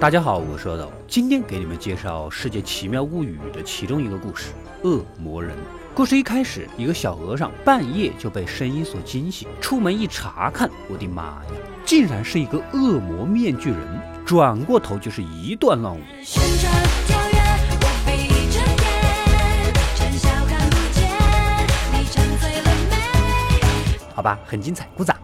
大家好，我是阿斗，今天给你们介绍《世界奇妙物语》的其中一个故事——恶魔人。故事一开始，一个小和尚半夜就被声音所惊醒，出门一查看，我的妈呀，竟然是一个恶魔面具人！转过头就是一段乱舞。好吧，很精彩，鼓掌。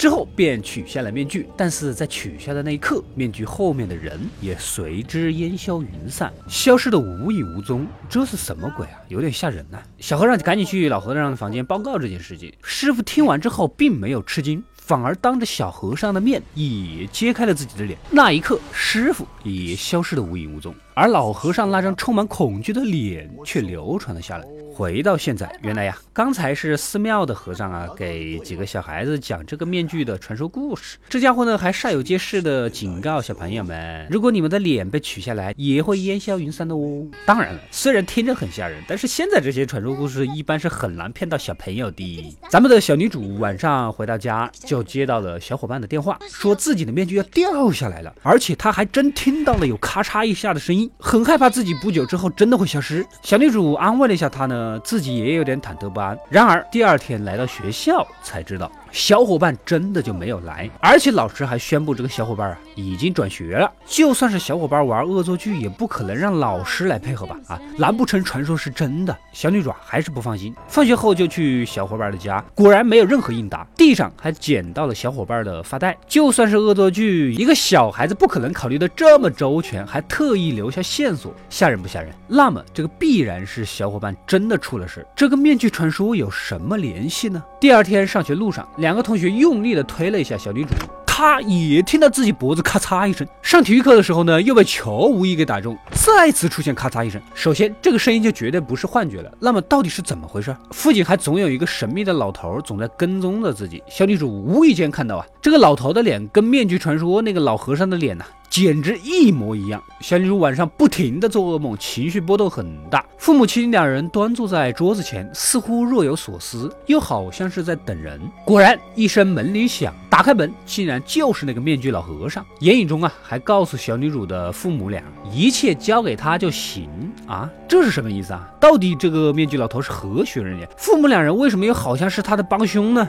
之后便取下了面具，但是在取下的那一刻，面具后面的人也随之烟消云散，消失的无影无踪。这是什么鬼啊？有点吓人呐！小和尚赶紧去老和尚的房间报告这件事情。师傅听完之后，并没有吃惊。反而当着小和尚的面也揭开了自己的脸，那一刻，师傅也消失得无影无踪，而老和尚那张充满恐惧的脸却流传了下来。回到现在，原来呀，刚才是寺庙的和尚啊，给几个小孩子讲这个面具的传说故事。这家伙呢，还煞有介事的警告小朋友们：如果你们的脸被取下来，也会烟消云散的哦。当然了，虽然听着很吓人，但是现在这些传说故事一般是很难骗到小朋友的。咱们的小女主晚上回到家就。接到了小伙伴的电话，说自己的面具要掉下来了，而且他还真听到了有咔嚓一下的声音，很害怕自己不久之后真的会消失。小女主安慰了一下他呢，自己也有点忐忑不安。然而第二天来到学校才知道。小伙伴真的就没有来，而且老师还宣布这个小伙伴啊已经转学了。就算是小伙伴玩恶作剧，也不可能让老师来配合吧？啊，难不成传说是真的？小女主还是不放心。放学后就去小伙伴的家，果然没有任何应答，地上还捡到了小伙伴的发带。就算是恶作剧，一个小孩子不可能考虑的这么周全，还特意留下线索，吓人不吓人？那么这个必然是小伙伴真的出了事，这跟面具传说有什么联系呢？第二天上学路上。两个同学用力的推了一下小女主，她也听到自己脖子咔嚓一声。上体育课的时候呢，又被球无意给打中，再次出现咔嚓一声。首先，这个声音就绝对不是幻觉了。那么到底是怎么回事？附近还总有一个神秘的老头总在跟踪着自己。小女主无意间看到啊，这个老头的脸跟面具传说那个老和尚的脸呐。简直一模一样。小女主晚上不停的做噩梦，情绪波动很大。父母亲两人端坐在桌子前，似乎若有所思，又好像是在等人。果然，一声门铃响，打开门，竟然就是那个面具老和尚。言语中啊，还告诉小女主的父母俩，一切交给他就行啊。这是什么意思啊？到底这个面具老头是何许人也？父母两人为什么又好像是他的帮凶呢？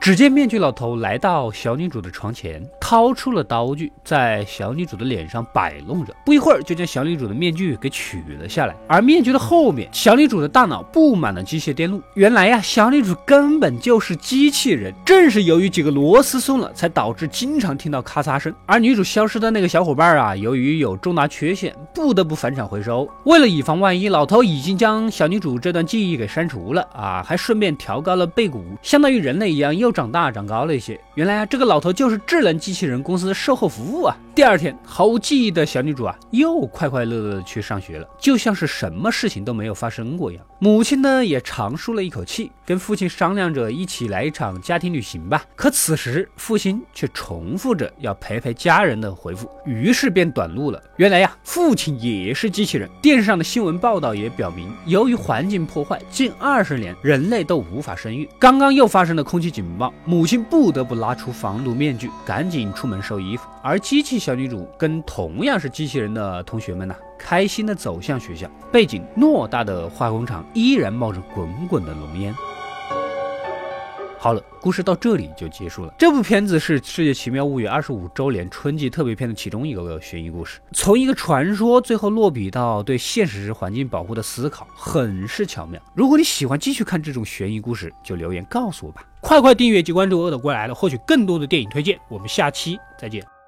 只见面具老头来到小女主的床前，掏出了刀具，在小女主的脸上摆弄着。不一会儿，就将小女主的面具给取了下来。而面具的后面，小女主的大脑布满了机械电路。原来呀，小女主根本就是机器人。正是由于几个螺丝松了，才导致经常听到咔嚓声。而女主消失的那个小伙伴啊，由于有重大缺陷，不得不返厂回收。为了以防万一，老头已经将小女主这段记忆给删除了啊，还顺便调高了背骨，相当于人类一样又。长大长高了一些，原来啊，这个老头就是智能机器器人公司售后服务啊。第二天，毫无记忆的小女主啊，又快快乐乐的去上学了，就像是什么事情都没有发生过一样。母亲呢，也长舒了一口气，跟父亲商量着一起来一场家庭旅行吧。可此时，父亲却重复着要陪陪家人的回复，于是便短路了。原来呀，父亲也是机器人。电视上的新闻报道也表明，由于环境破坏，近二十年人类都无法生育。刚刚又发生了空气警报。母亲不得不拉出防毒面具，赶紧出门收衣服。而机器小小女主跟同样是机器人的同学们呢，开心的走向学校。背景偌大的化工厂依然冒着滚滚的浓烟。好了，故事到这里就结束了。这部片子是《世界奇妙物语》二十五周年春季特别篇的其中一个悬疑故事，从一个传说最后落笔到对现实环境保护的思考，很是巧妙。如果你喜欢继续看这种悬疑故事，就留言告诉我吧。快快订阅及关注“恶的过来了”，获取更多的电影推荐。我们下期再见。